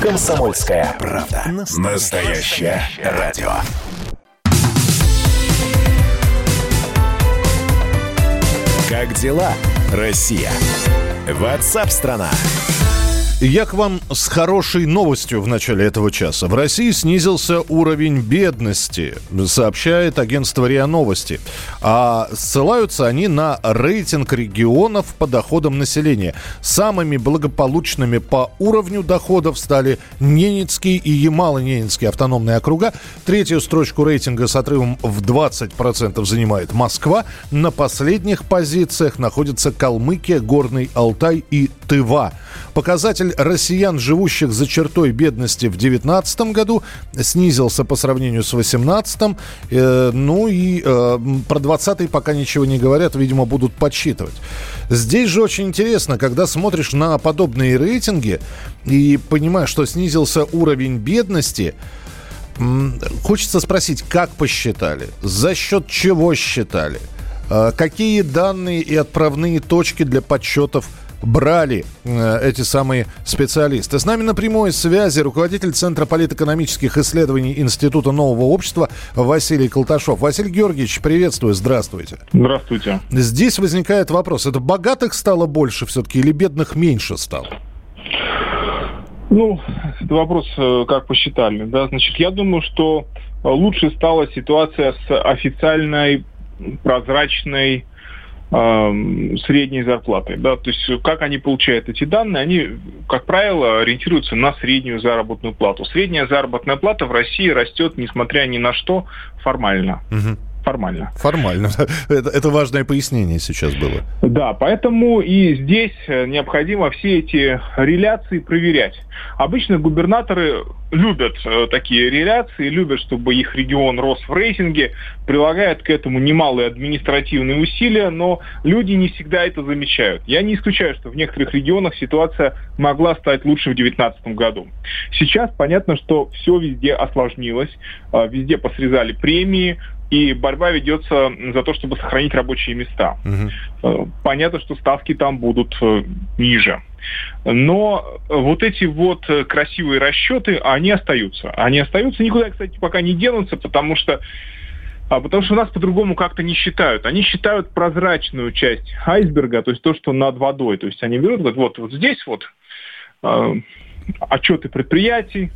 Комсомольская правда. Настоящее радио. Как дела, Россия? Ватсап-страна! Я к вам с хорошей новостью в начале этого часа. В России снизился уровень бедности, сообщает агентство РИА Новости. А ссылаются они на рейтинг регионов по доходам населения. Самыми благополучными по уровню доходов стали Ненецкий и Ямало-Ненецкий автономные округа. Третью строчку рейтинга с отрывом в 20% занимает Москва. На последних позициях находятся Калмыкия, Горный Алтай и Тыва. Показатель россиян, живущих за чертой бедности в 2019 году, снизился по сравнению с 2018. Э, ну и э, про 2020 пока ничего не говорят, видимо, будут подсчитывать. Здесь же очень интересно, когда смотришь на подобные рейтинги и понимаешь, что снизился уровень бедности, Хочется спросить, как посчитали, за счет чего считали, э, какие данные и отправные точки для подсчетов брали э, эти самые специалисты. С нами на прямой связи руководитель Центра политэкономических исследований Института нового общества Василий Колташов. Василий Георгиевич, приветствую, здравствуйте. Здравствуйте. Здесь возникает вопрос, это богатых стало больше все-таки или бедных меньше стало? Ну, это вопрос, э, как посчитали. Да? Значит, я думаю, что лучше стала ситуация с официальной, прозрачной, средней зарплаты. Да? То есть как они получают эти данные? Они, как правило, ориентируются на среднюю заработную плату. Средняя заработная плата в России растет, несмотря ни на что, формально. Угу формально. Формально. Это, это важное пояснение сейчас было. Да, поэтому и здесь необходимо все эти реляции проверять. Обычно губернаторы любят э, такие реляции, любят, чтобы их регион рос в рейтинге, прилагают к этому немалые административные усилия, но люди не всегда это замечают. Я не исключаю, что в некоторых регионах ситуация могла стать лучше в 2019 году. Сейчас понятно, что все везде осложнилось, э, везде посрезали премии, и борьба ведется за то, чтобы сохранить рабочие места. Угу. Понятно, что ставки там будут э, ниже. Но вот эти вот красивые расчеты, они остаются. Они остаются, никуда, кстати, пока не денутся, потому что а потому что у нас по-другому как-то не считают. Они считают прозрачную часть айсберга, то есть то, что над водой. То есть они берут, говорят, вот, вот здесь вот э, отчеты предприятий,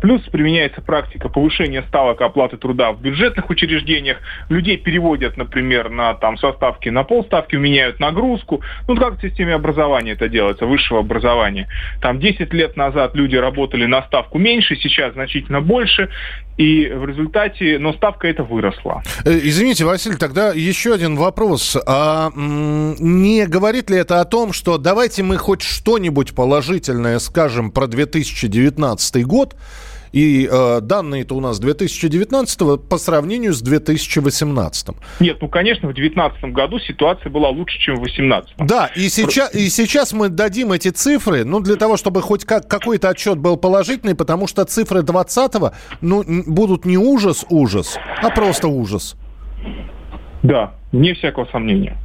плюс применяется практика повышения ставок оплаты труда в бюджетных учреждениях. Людей переводят, например, на там, составки на полставки, меняют нагрузку. Ну, как в системе образования это делается, высшего образования. Там 10 лет назад люди работали на ставку меньше, сейчас значительно больше. И в результате, но ставка эта выросла. Э, извините, Василий, тогда еще один вопрос. А не говорит ли это о том, что давайте мы хоть что-нибудь положительное скажем про 2019 год, и э, данные-то у нас 2019 по сравнению с 2018. Нет, ну, конечно, в 2019 году ситуация была лучше, чем в 2018. Да, и сейчас, и сейчас мы дадим эти цифры, ну, для того, чтобы хоть как, какой-то отчет был положительный, потому что цифры 2020 ну, будут не ужас-ужас, а просто ужас. Да, не всякого сомнения.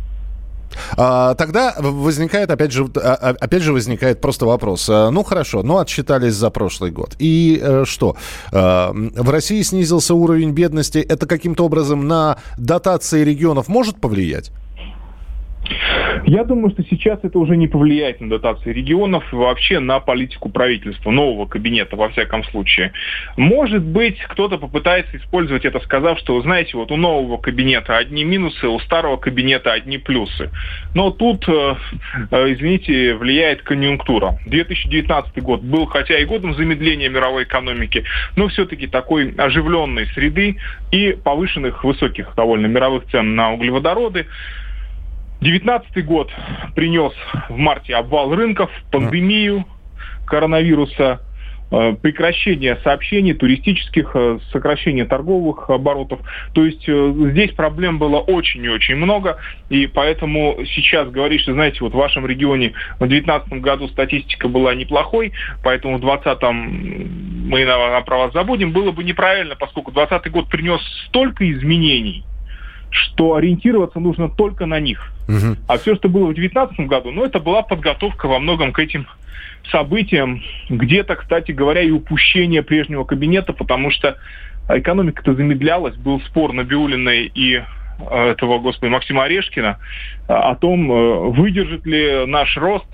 А, тогда возникает, опять же, а, а, опять же возникает просто вопрос. Ну, хорошо, ну, отсчитались за прошлый год. И э, что? В России снизился уровень бедности. Это каким-то образом на дотации регионов может повлиять? Я думаю, что сейчас это уже не повлияет на дотации регионов и вообще на политику правительства, нового кабинета, во всяком случае. Может быть, кто-то попытается использовать это, сказав, что, знаете, вот у нового кабинета одни минусы, у старого кабинета одни плюсы. Но тут, э, э, извините, влияет конъюнктура. 2019 год был, хотя и годом замедления мировой экономики, но все-таки такой оживленной среды и повышенных высоких довольно мировых цен на углеводороды. 2019 год принес в марте обвал рынков, пандемию коронавируса, э, прекращение сообщений туристических, э, сокращение торговых оборотов. То есть э, здесь проблем было очень и очень много, и поэтому сейчас говорить, что, знаете, вот в вашем регионе в 2019 году статистика была неплохой, поэтому в 2020 мы на, про вас забудем, было бы неправильно, поскольку 2020 год принес столько изменений, что ориентироваться нужно только на них. Угу. А все, что было в 2019 году, ну, это была подготовка во многом к этим событиям. Где-то, кстати говоря, и упущение прежнего кабинета, потому что экономика-то замедлялась. Был спор на Биулиной и э, этого, господи, Максима Орешкина э, о том, э, выдержит ли наш рост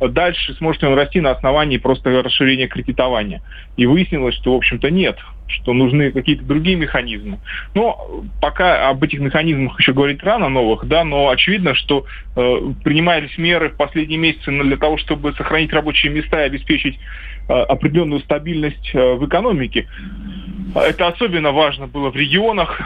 дальше сможет ли он расти на основании просто расширения кредитования. И выяснилось, что, в общем-то, нет, что нужны какие-то другие механизмы. Но пока об этих механизмах еще говорить рано, новых, да, но очевидно, что э, принимались меры в последние месяцы для того, чтобы сохранить рабочие места и обеспечить э, определенную стабильность э, в экономике. Это особенно важно было в регионах.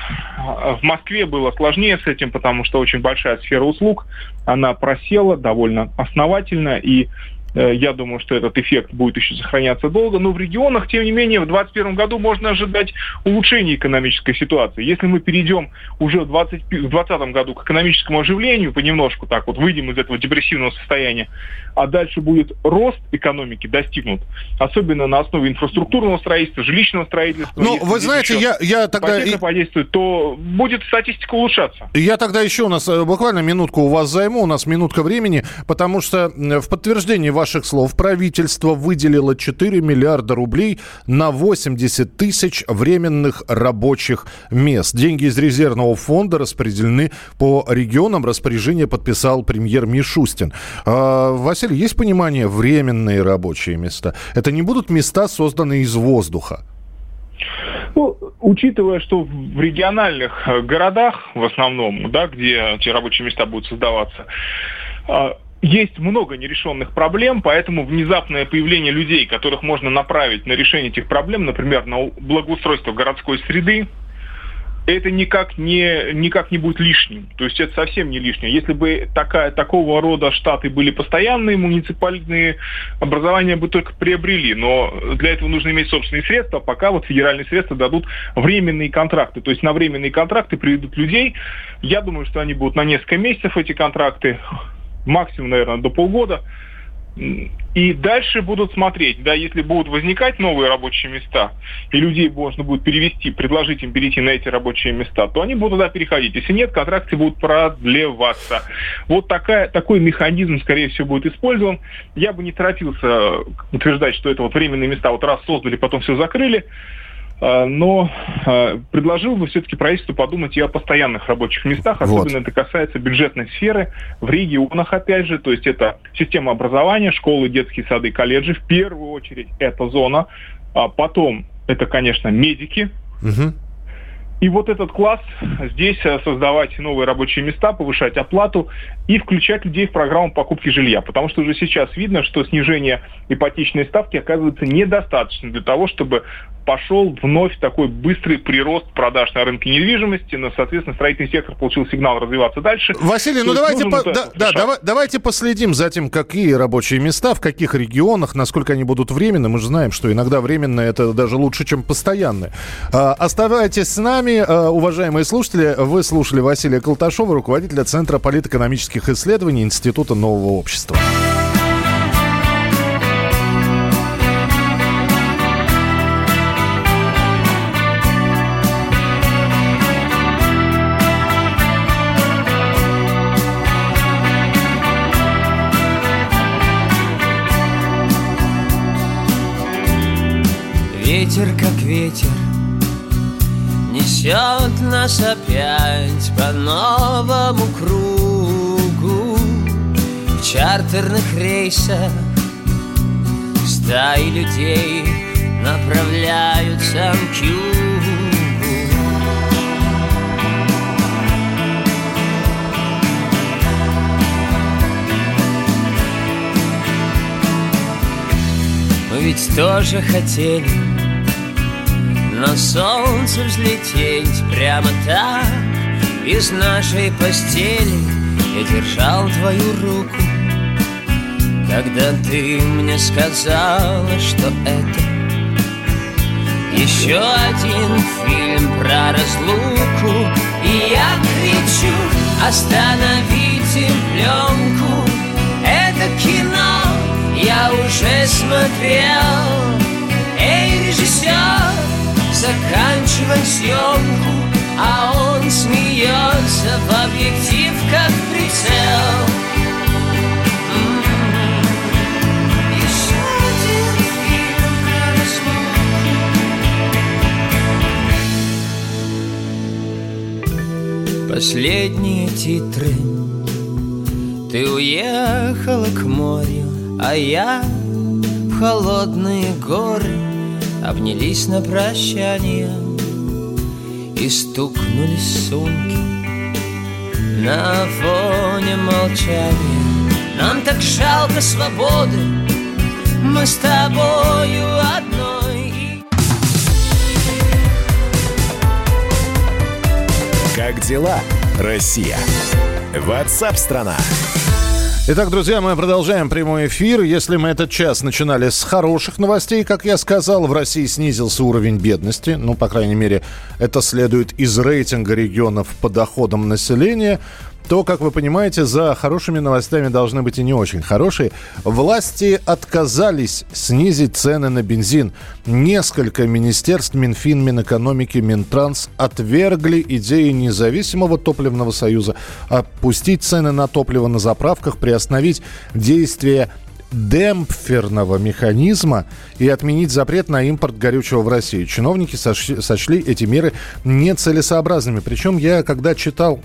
В Москве было сложнее с этим, потому что очень большая сфера услуг. Она просела довольно основательно, и я думаю, что этот эффект будет еще сохраняться долго. Но в регионах, тем не менее, в 2021 году можно ожидать улучшения экономической ситуации. Если мы перейдем уже в 2020 году к экономическому оживлению, понемножку так вот выйдем из этого депрессивного состояния, а дальше будет рост экономики достигнут, особенно на основе инфраструктурного строительства, жилищного строительства. Ну, вы знаете, я, я тогда... подействует, то будет статистика улучшаться. Я тогда еще у нас э, буквально минутку у вас займу, у нас минутка времени, потому что в подтверждении вашего ваших слов, правительство выделило 4 миллиарда рублей на 80 тысяч временных рабочих мест. Деньги из резервного фонда распределены по регионам. Распоряжение подписал премьер Мишустин. А, Василий, есть понимание временные рабочие места? Это не будут места, созданные из воздуха? Ну, учитывая, что в региональных э, городах в основном, да, где эти рабочие места будут создаваться, а, есть много нерешенных проблем, поэтому внезапное появление людей, которых можно направить на решение этих проблем, например, на благоустройство городской среды, это никак не, никак не будет лишним. То есть это совсем не лишнее. Если бы такая, такого рода штаты были постоянные, муниципальные образования бы только приобрели. Но для этого нужно иметь собственные средства, пока вот федеральные средства дадут временные контракты. То есть на временные контракты приведут людей. Я думаю, что они будут на несколько месяцев эти контракты максимум, наверное, до полгода. И дальше будут смотреть, да, если будут возникать новые рабочие места, и людей можно будет перевести, предложить им перейти на эти рабочие места, то они будут туда переходить. Если нет, контракты будут продлеваться. Вот такая, такой механизм, скорее всего, будет использован. Я бы не торопился утверждать, что это вот временные места вот раз создали, потом все закрыли. А, но а, предложил бы все-таки правительству подумать и о постоянных рабочих местах, особенно вот. это касается бюджетной сферы в регионах, опять же, то есть это система образования, школы, детские сады, колледжи, в первую очередь это зона, а потом это, конечно, медики, угу. И вот этот класс здесь э, создавать новые рабочие места, повышать оплату и включать людей в программу покупки жилья. Потому что уже сейчас видно, что снижение ипотечной ставки оказывается недостаточно для того, чтобы пошел вновь такой быстрый прирост продаж на рынке недвижимости, но, соответственно, строительный сектор получил сигнал развиваться дальше. Василий, ну давайте, по, да, да, давай, давайте последим за тем, какие рабочие места, в каких регионах, насколько они будут временны. Мы же знаем, что иногда временные это даже лучше, чем постоянные. А, оставайтесь с нами, а, уважаемые слушатели. Вы слушали Василия Колташова, руководителя Центра политэкономических исследований Института нового общества. Ветер, нас опять по новому кругу. В чартерных рейсах стаи людей направляются к югу. Мы ведь тоже хотели на солнце взлететь прямо так Из нашей постели. Я держал твою руку Когда ты мне сказала, что это Еще один фильм про разлуку. И я кричу, остановите пленку! Это кино я уже смотрел. Эй, режиссер, заканчивай съемку А он смеется в объектив, как прицел Последние титры. Ты уехала к морю А я в холодные горы Обнялись на прощание И стукнулись сумки На фоне молчания Нам так жалко свободы Мы с тобою одной Как дела, Россия? Ватсап-страна! Итак, друзья, мы продолжаем прямой эфир. Если мы этот час начинали с хороших новостей, как я сказал, в России снизился уровень бедности. Ну, по крайней мере, это следует из рейтинга регионов по доходам населения то, как вы понимаете, за хорошими новостями должны быть и не очень хорошие. Власти отказались снизить цены на бензин. Несколько министерств, Минфин, Минэкономики, Минтранс отвергли идеи независимого топливного союза опустить цены на топливо на заправках, приостановить действие демпферного механизма и отменить запрет на импорт горючего в Россию. Чиновники сочли эти меры нецелесообразными. Причем я, когда читал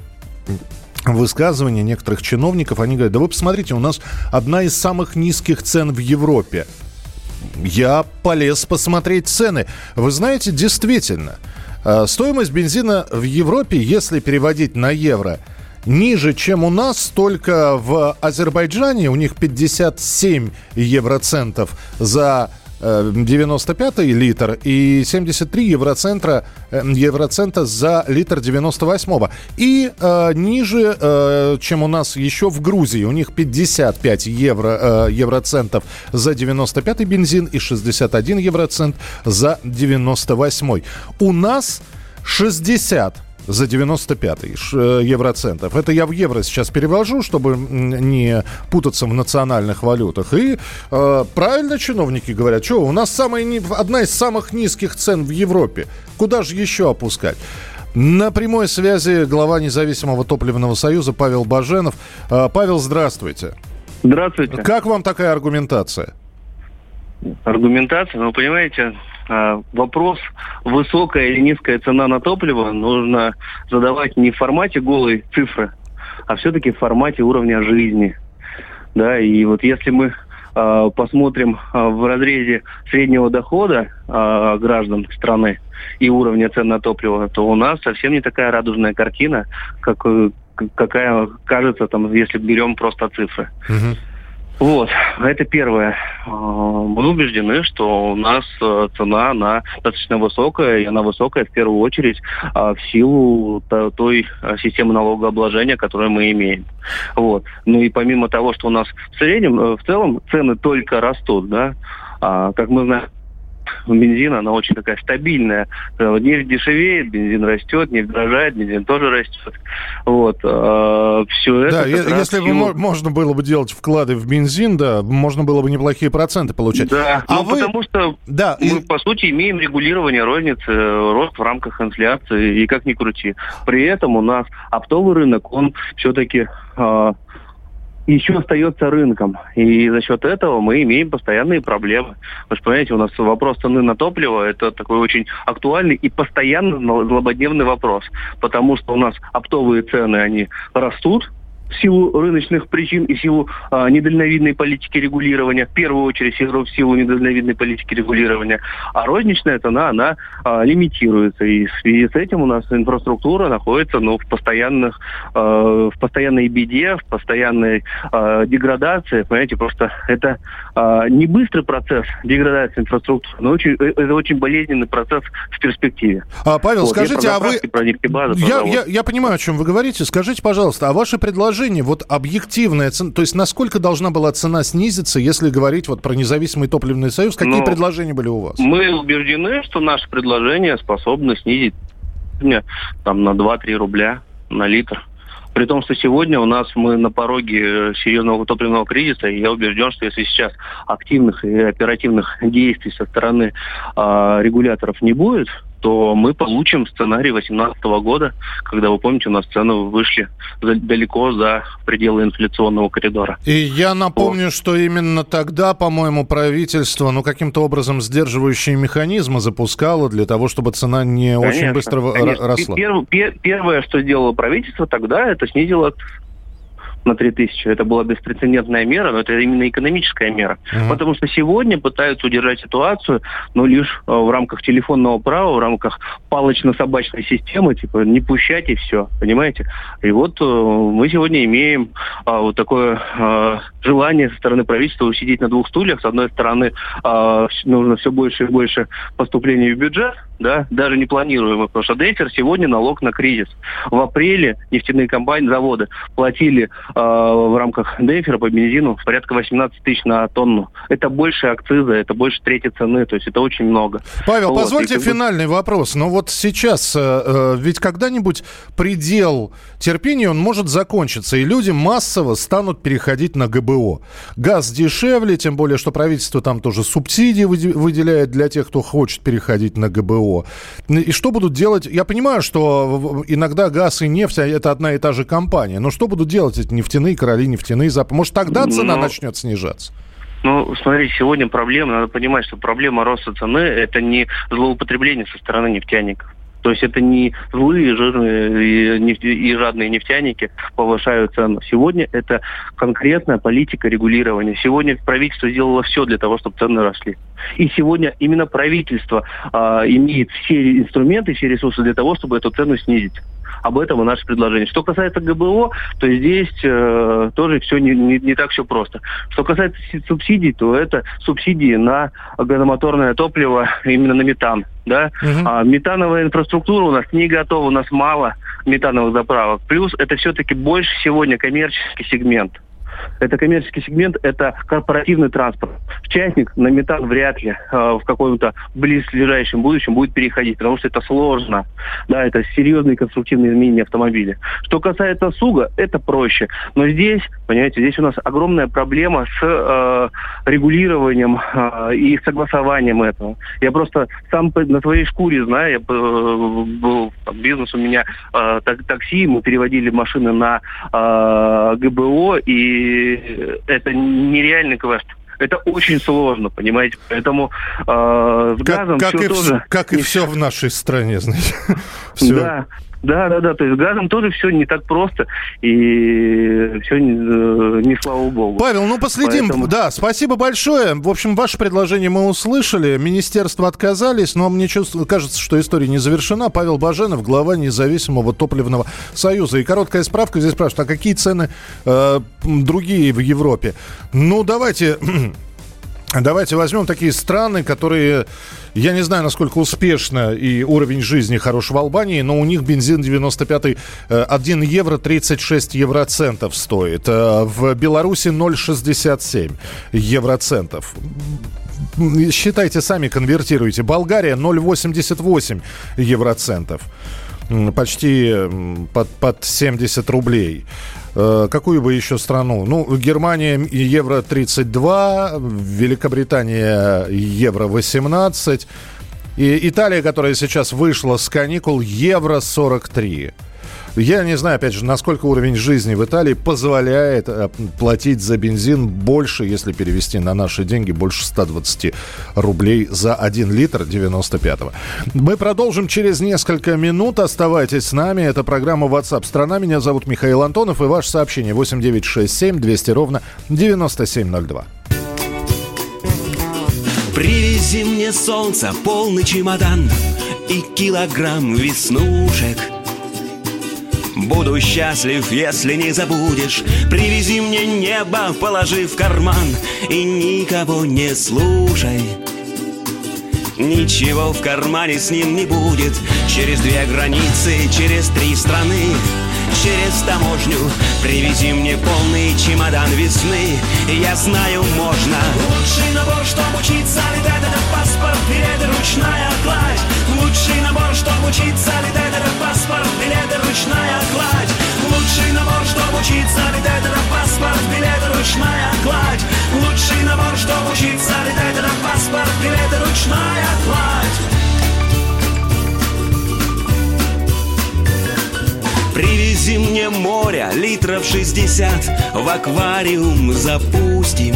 высказывания некоторых чиновников, они говорят, да вы посмотрите, у нас одна из самых низких цен в Европе. Я полез посмотреть цены. Вы знаете, действительно, э, стоимость бензина в Европе, если переводить на евро, ниже, чем у нас, только в Азербайджане у них 57 евроцентов за 95 литр и 73 евроцентра, э, евроцента за литр 98-го. И э, ниже, э, чем у нас еще в Грузии. У них 55 евро, э, евроцентов за 95-й бензин и 61 евроцент за 98-й. У нас 60 за 95 э, евроцентов. Это я в евро сейчас перевожу, чтобы не путаться в национальных валютах. И э, правильно чиновники говорят, что у нас самая, одна из самых низких цен в Европе. Куда же еще опускать? На прямой связи глава независимого топливного союза Павел Баженов. Э, Павел, здравствуйте. Здравствуйте. Как вам такая аргументация? Аргументация, ну, понимаете, вопрос, высокая или низкая цена на топливо, нужно задавать не в формате голой цифры, а все-таки в формате уровня жизни. Да, и вот если мы э, посмотрим э, в разрезе среднего дохода э, граждан страны и уровня цен на топливо, то у нас совсем не такая радужная картина, как, какая кажется, там, если берем просто цифры. Uh-huh. Вот, это первое. А, мы убеждены, что у нас э, цена, она достаточно высокая, и она высокая в первую очередь а, в силу той э, системы налогообложения, которую мы имеем. Вот. Ну и помимо того, что у нас в среднем, э, в целом цены только растут, да, а, как мы знаем, бензин, она очень такая стабильная. Э, нефть дешевеет, бензин растет, нефть дорожает, бензин тоже растет. Вот. А, все это... Да, если бы можно было бы делать вклады в бензин, да, можно было бы неплохие проценты получать. Да, а ну, вы... потому что да, мы, и... по сути, имеем регулирование розницы, рост в рамках инфляции, и как ни крути. При этом у нас оптовый рынок, он все-таки а, еще остается рынком. И за счет этого мы имеем постоянные проблемы. Вы же понимаете, у нас вопрос цены на топливо – это такой очень актуальный и постоянно злободневный вопрос. Потому что у нас оптовые цены, они растут, в силу рыночных причин и в силу а, недальновидной политики регулирования, в первую очередь в силу недальновидной политики регулирования, а розничная цена, она а, лимитируется. И в связи с этим у нас инфраструктура находится ну, в, постоянных, а, в постоянной беде, в постоянной а, деградации. Понимаете, просто это а, не быстрый процесс деградации инфраструктуры, но очень, э, это очень болезненный процесс в перспективе. А, Павел, вот, скажите, а вы... Про я, я, я понимаю, о чем вы говорите. Скажите, пожалуйста, а ваши предложения предложение, вот объективная цена, то есть насколько должна была цена снизиться, если говорить вот про независимый топливный союз, какие ну, предложения были у вас? Мы убеждены, что наше предложение способно снизить там на 2-3 рубля на литр. При том, что сегодня у нас мы на пороге серьезного топливного кризиса, и я убежден, что если сейчас активных и оперативных действий со стороны э, регуляторов не будет, то мы получим сценарий 2018 года, когда, вы помните, у нас цены вышли далеко за пределы инфляционного коридора. И я напомню, вот. что именно тогда, по-моему, правительство, ну, каким-то образом сдерживающие механизмы запускало для того, чтобы цена не конечно, очень быстро конечно. росла. Пер, первое, что сделало правительство тогда, это снизило на 3000. Это была беспрецедентная мера, но это именно экономическая мера. Uh-huh. Потому что сегодня пытаются удержать ситуацию, но лишь э, в рамках телефонного права, в рамках палочно-собачной системы, типа не пущать и все, понимаете? И вот э, мы сегодня имеем э, вот такое желание со стороны правительства усидеть на двух стульях. С одной стороны, нужно все больше и больше поступлений в бюджет, да, даже не планируемый, потому что Дейсер сегодня налог на кризис. В апреле нефтяные компании, заводы платили э, в рамках Дейфера по бензину порядка 18 тысяч на тонну. Это больше акциза, это больше трети цены, то есть это очень много. Павел, вот, позвольте и... финальный вопрос. Но вот сейчас, э, э, ведь когда-нибудь предел терпения, он может закончиться, и люди массово станут переходить на ГБО. Газ дешевле, тем более, что правительство там тоже субсидии выделяет для тех, кто хочет переходить на ГБО. ГБО. И что будут делать? Я понимаю, что иногда газ и нефть а это одна и та же компания. Но что будут делать эти нефтяные короли, нефтяные запасы? Может, тогда цена но... начнет снижаться? Ну, смотрите, сегодня проблема, надо понимать, что проблема роста цены – это не злоупотребление со стороны нефтяников. То есть это не злые, жирные и, нефть, жадные нефтяники повышают цену. Сегодня это конкретная политика регулирования. Сегодня правительство сделало все для того, чтобы цены росли. И сегодня именно правительство а, имеет все инструменты, все ресурсы для того, чтобы эту цену снизить. Об этом и наше предложение. Что касается ГБО, то здесь э, тоже все не, не, не так все просто. Что касается субсидий, то это субсидии на газомоторное топливо, именно на метан. Да? Угу. А, метановая инфраструктура у нас не готова, у нас мало метановых заправок. Плюс это все-таки больше сегодня коммерческий сегмент это коммерческий сегмент, это корпоративный транспорт. Частник на метан вряд ли э, в каком-то близлежащем будущем будет переходить, потому что это сложно. Да, это серьезные конструктивные изменения автомобиля. Что касается СУГа, это проще. Но здесь, понимаете, здесь у нас огромная проблема с э, регулированием э, и согласованием этого. Я просто сам на своей шкуре знаю, я, э, был бизнес у меня э, такси, мы переводили машины на э, ГБО, и это нереальный квест. Это очень сложно, понимаете? Поэтому э, с газом как, как все и тоже... Как и все в нашей стране, знаете. все. Да, да, да, да. То есть с газом тоже все не так просто. И все не, э, не слава богу. Павел, ну последим. Поэтому... Да, спасибо большое. В общем, ваше предложение мы услышали. Министерство отказались, но мне чувствую, кажется, что история не завершена. Павел Баженов, глава независимого топливного союза. И короткая справка здесь спрашивает, а какие цены э, другие в Европе? Ну, давайте... Давайте возьмем такие страны, которые, я не знаю, насколько успешно и уровень жизни хорош в Албании, но у них бензин 95 1 евро 36 евроцентов стоит. Э, в Беларуси 0,67 евроцентов считайте сами, конвертируйте. Болгария 0,88 евроцентов. Почти под, под 70 рублей. Э, какую бы еще страну? Ну, Германия евро 32, Великобритания евро 18, и Италия, которая сейчас вышла с каникул, евро 43. Я не знаю, опять же, насколько уровень жизни в Италии позволяет э, платить за бензин больше, если перевести на наши деньги, больше 120 рублей за 1 литр 95-го. Мы продолжим через несколько минут. Оставайтесь с нами. Это программа WhatsApp страна. Меня зовут Михаил Антонов. И ваше сообщение 8967 200 ровно 9702. Привези мне солнце, полный чемодан и килограмм веснушек – Буду счастлив, если не забудешь. Привези мне небо, положи в карман И никого не слушай. Ничего в кармане с ним не будет. Через две границы, через три страны Через таможню. Привези мне полный чемодан весны Я знаю, можно. Лучший набор, чтобы учиться летать Это паспорт, билеты, ручная кладь? Лучший набор, чтобы учиться летать Это паспорт, билеты, ручная кладь? Лучший набор, чтобы учиться летать Это паспорт, билеты, ручная кладь? Лучший набор, чтобы учиться летать Это паспорт, билеты, ручная кладь Привези мне море литров шестьдесят. В аквариум запустим.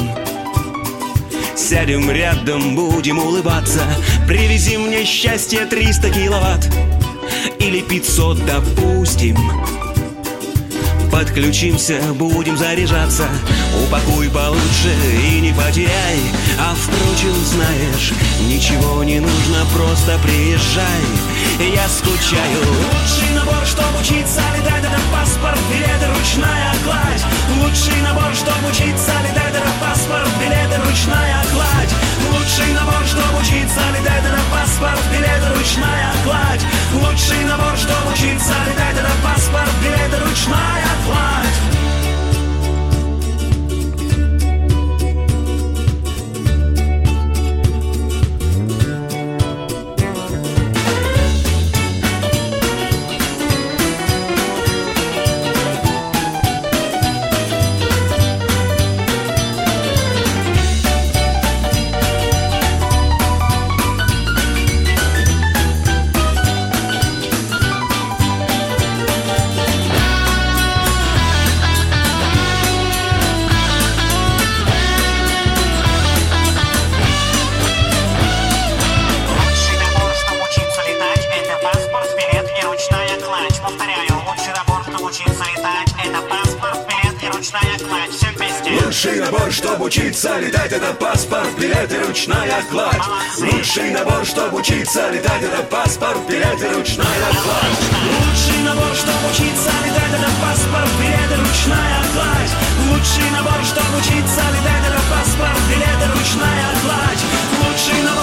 Сядем рядом, будем улыбаться. Привези мне счастье 300 киловатт. Или 500, допустим. Подключимся, будем заряжаться. Упакуй получше и не потеряй. А впрочем, знаешь, ничего не нужно Просто приезжай, я скучаю. Лучший набор, чтобы учиться летать Это паспорт, билеты, ручная кладь. Лучший набор, чтобы учиться летать Это паспорт, билеты, ручная кладь. Лучший набор, чтобы учиться летать Это паспорт, билеты, ручная кладь. Лучший набор, чтобы учиться летать Это паспорт, билеты, ручная кладь ручная кладь. Лучший набор, чтобы учиться летать, это паспорт, билет и ручная кладь. Лучший набор, чтобы учиться летать, это паспорт, билет и ручная кладь. Лучший набор, чтобы учиться летать, это паспорт, билет и ручная кладь. Лучший набор,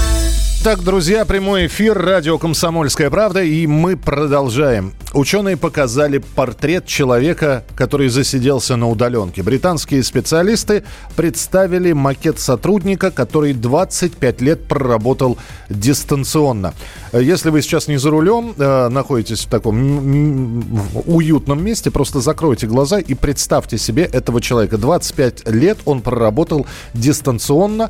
Так, друзья, прямой эфир, радио «Комсомольская правда», и мы продолжаем. Ученые показали портрет человека, который засиделся на удаленке. Британские специалисты представили макет сотрудника, который 25 лет проработал дистанционно. Если вы сейчас не за рулем, э, находитесь в таком уютном месте, просто закройте глаза и представьте себе этого человека. 25 лет он проработал дистанционно.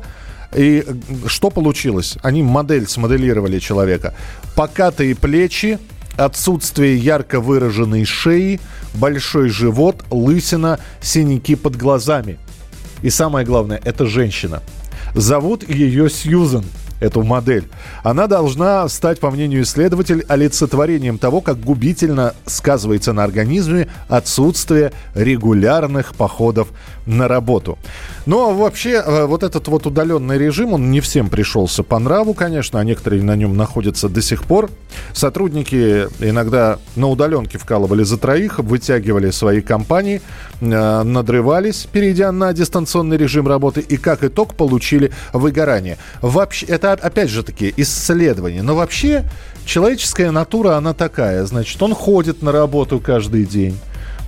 И что получилось? Они модель смоделировали человека. Покатые плечи, отсутствие ярко выраженной шеи, большой живот, лысина, синяки под глазами. И самое главное, это женщина. Зовут ее Сьюзен эту модель. Она должна стать, по мнению исследователей, олицетворением того, как губительно сказывается на организме отсутствие регулярных походов на работу. Но вообще э, вот этот вот удаленный режим, он не всем пришелся по нраву, конечно, а некоторые на нем находятся до сих пор. Сотрудники иногда на удаленке вкалывали за троих, вытягивали свои компании, э, надрывались, перейдя на дистанционный режим работы, и как итог получили выгорание. Вообще, это опять же таки исследование, но вообще человеческая натура, она такая, значит, он ходит на работу каждый день.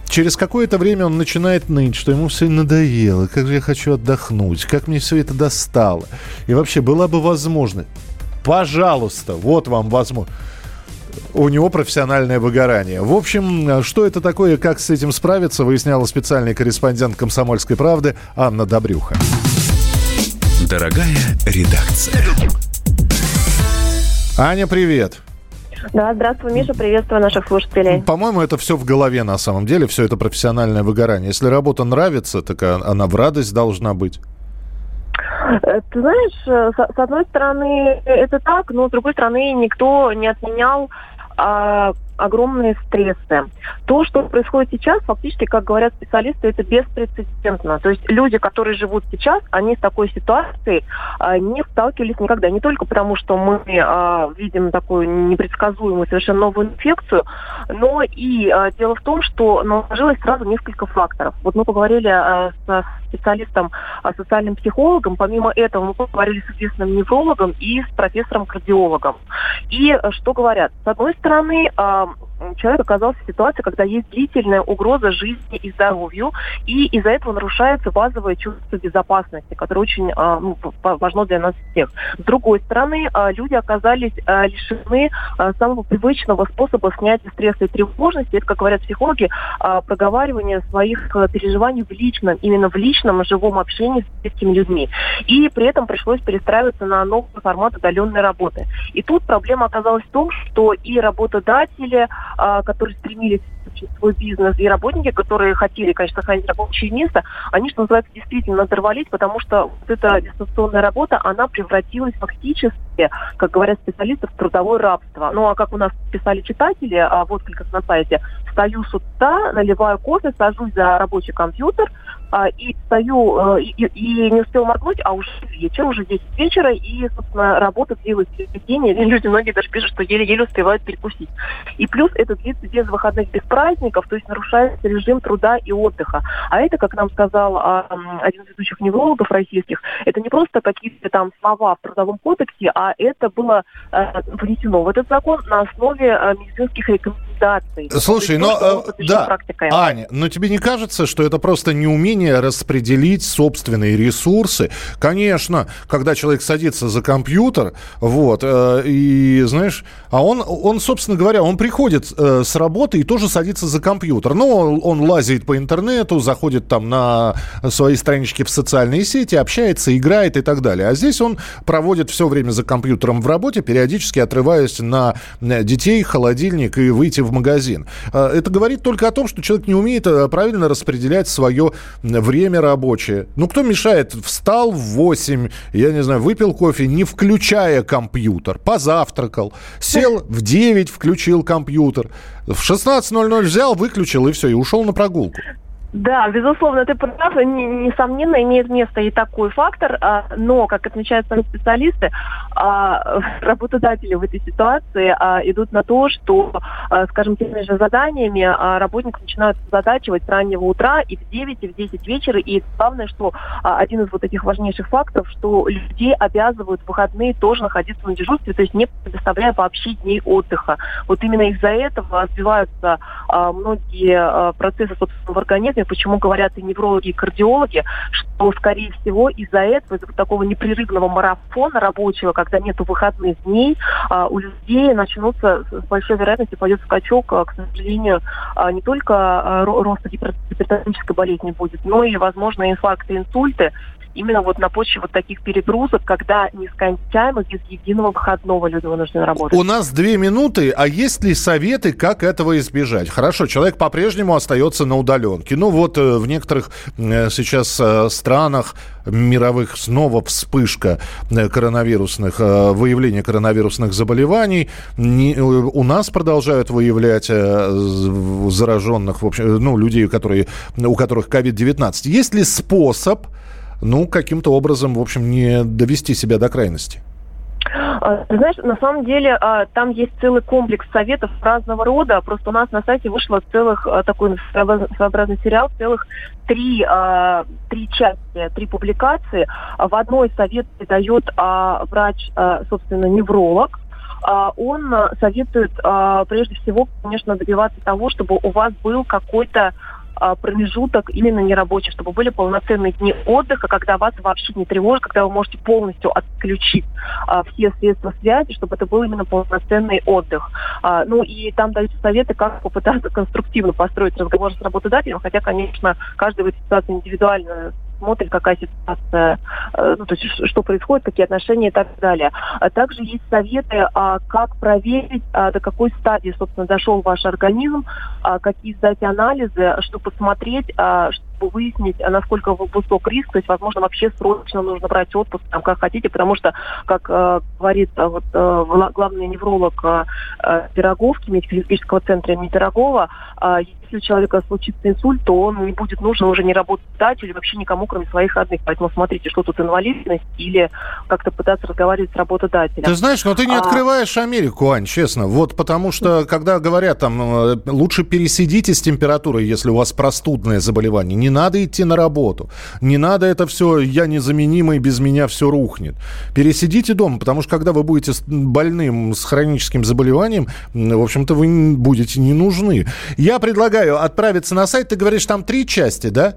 Через какое-то время он начинает ныть, что ему все надоело, как же я хочу отдохнуть, как мне все это достало. И вообще, была бы возможность, пожалуйста, вот вам возможность у него профессиональное выгорание. В общем, что это такое, как с этим справиться, выясняла специальный корреспондент «Комсомольской правды» Анна Добрюха. Дорогая редакция. Аня, привет. Да, здравствуй, Миша, приветствую наших слушателей. По-моему, это все в голове на самом деле, все это профессиональное выгорание. Если работа нравится, так а- она в радость должна быть. Э, Ты знаешь, э, с с одной стороны, это так, но с другой стороны, никто не отменял а, огромные стрессы. То, что происходит сейчас, фактически, как говорят специалисты, это беспрецедентно. То есть люди, которые живут сейчас, они с такой ситуацией а, не сталкивались никогда. Не только потому, что мы а, видим такую непредсказуемую, совершенно новую инфекцию, но и а, дело в том, что наложилось сразу несколько факторов. Вот мы поговорили а, со специалистом, а, социальным психологом. Помимо этого мы поговорили с известным неврологом и с профессором-кардиологом. И э, что говорят? С одной стороны, а, человек оказался в ситуации, когда есть длительная угроза жизни и здоровью, и из-за этого нарушается базовое чувство безопасности, которое очень а, ну, ва- важно для нас всех. С другой стороны, а, люди оказались а, лишены самого привычного способа снятия стресса и тревожности. Это, как говорят психологи, проговаривание своих переживаний в личном, именно в личном живом общении с близкими людьми. И при этом пришлось перестраиваться на новый формат удаленной работы. И тут проблема оказалась в том, что и работодатели, которые стремились улучшить свой бизнес, и работники, которые хотели, конечно, сохранить рабочее место, они, что называется, действительно надорвались, потому что вот эта дистанционная работа, она превратилась фактически, как говорят специалисты, в трудовое рабство. Ну, а как у нас писали читатели а, в откликах на сайте, встаю с утра, наливаю кофе, сажусь за рабочий компьютер, а, и стою, э, и, и- и не успел моргнуть, а уже вечер, уже 10 вечера, и, собственно, работа длилась день, и люди, многие даже пишут, что еле-еле успевают перекусить. И плюс это длится без выходных, без праздников, то есть нарушается режим труда и отдыха. А это, как нам сказал а, один из ведущих неврологов российских, это не просто какие-то там слова в трудовом кодексе, а это было э, внесено в этот закон на основе э, медицинских рекомендаций. Слушай, То есть но, то, что было э, да, практикой. Аня, но тебе не кажется, что это просто неумение распределить собственные ресурсы? Конечно, когда человек садится за компьютер, вот, э, и, знаешь, а он, он, собственно говоря, он приходит э, с работы и тоже садится за компьютер. Ну, он, он лазит по интернету, заходит там на свои странички в социальные сети, общается, играет и так далее. А здесь он проводит все время за компьютером в работе, периодически отрываясь на детей, холодильник и выйти в магазин. Э, Это говорит только о том, что человек не умеет э, правильно распределять свое время рабочее. Ну, кто мешает? Встал в 8, я не знаю, выпил кофе, не включая компьютер, позавтракал, сел в 9, включил компьютер, в 16.00 взял, выключил и все, и ушел на прогулку. Да, безусловно, ты прав. Несомненно, имеет место и такой фактор. а, Но, как отмечают сами специалисты, а, работодатели в этой ситуации а, идут на то, что, скажем, теми же заданиями работник начинают задачивать с раннего утра и в 9, и в 10 вечера. И главное, что один из вот этих важнейших фактов, что людей обязывают в выходные тоже находиться на дежурстве, то есть не предоставляя вообще дней отдыха. Вот именно из-за этого сбиваются многие процессы, собственно, в организме, почему говорят и неврологи, и кардиологи, что, скорее всего, из-за этого, из-за такого непрерывного марафона рабочего, когда нету выходных дней, а, у людей начнутся с большой вероятностью пойдет скачок, а, к сожалению, а, не только ро- роста гипер- гипертонической болезни будет, но и, возможно, инфаркты, инсульты, именно вот на почве вот таких перегрузок, когда нескончаемо без единого выходного люди вынуждены работать. У нас две минуты, а есть ли советы, как этого избежать? Хорошо, человек по-прежнему остается на удаленке. Ну вот э, в некоторых э, сейчас э, странах мировых снова вспышка коронавирусных, выявление коронавирусных заболеваний. Не- у нас продолжают выявлять зараженных, в общем, ну, людей, которые, у которых COVID-19. Есть ли способ, ну, каким-то образом, в общем, не довести себя до крайности? А, Ты знаешь, на самом деле а, там есть целый комплекс советов разного рода. Просто у нас на сайте вышло целых а, такой своеобраз- своеобразный сериал, целых три, три части, три публикации. В одной совет дает врач, собственно, невролог. Он советует прежде всего, конечно, добиваться того, чтобы у вас был какой-то промежуток именно нерабочий, чтобы были полноценные дни отдыха, когда вас вообще не тревожит, когда вы можете полностью отключить а, все средства связи, чтобы это был именно полноценный отдых. А, ну и там даются советы, как попытаться конструктивно построить разговор с работодателем, хотя, конечно, каждый в этой ситуации индивидуально смотрит, какая ситуация, э, ну, то есть что происходит, какие отношения и так далее. А также есть советы, а, как проверить, а, до какой стадии, собственно, дошел ваш организм, а, какие сдать анализы, что посмотреть, а, выяснить, а, насколько вы- высок риск, то есть, возможно, вообще срочно нужно брать отпуск, там, как хотите, потому что, как э, говорит э, вот, э, гла- главный невролог э, э, Пироговки, медико-хирургического центра имени Пирогова, а, если у человека случится инсульт, то он не будет нужен уже не работодателю, или вообще никому, кроме своих родных. Поэтому смотрите, что тут инвалидность или как-то пытаться разговаривать с работодателем. Ты знаешь, но ты не А. открываешь Америку, Ань, честно. Вот потому что, когда говорят там, э, лучше пересидите с температурой, если у вас простудное заболевание, Не надо идти на работу. Не надо это все, я незаменимый, без меня все рухнет. Пересидите дома, потому что когда вы будете больным с хроническим заболеванием, в общем-то, вы будете не нужны. Я предлагаю отправиться на сайт. Ты говоришь, там три части, да?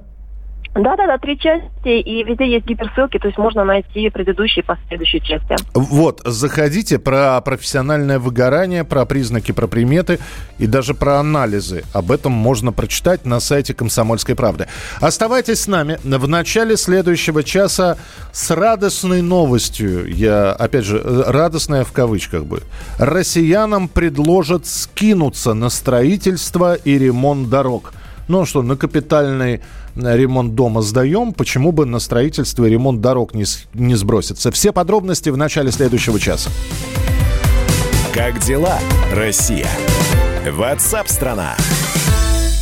Да-да-да, три части, и везде есть гиперссылки, то есть можно найти предыдущие и последующие части. Вот, заходите про профессиональное выгорание, про признаки, про приметы и даже про анализы. Об этом можно прочитать на сайте «Комсомольской правды». Оставайтесь с нами. В начале следующего часа с радостной новостью, я, опять же, радостная в кавычках бы, россиянам предложат скинуться на строительство и ремонт дорог. Ну что, на капитальный ремонт дома сдаем, почему бы на строительство и ремонт дорог не, не сброситься? Все подробности в начале следующего часа. Как дела, Россия? Ватсап-страна!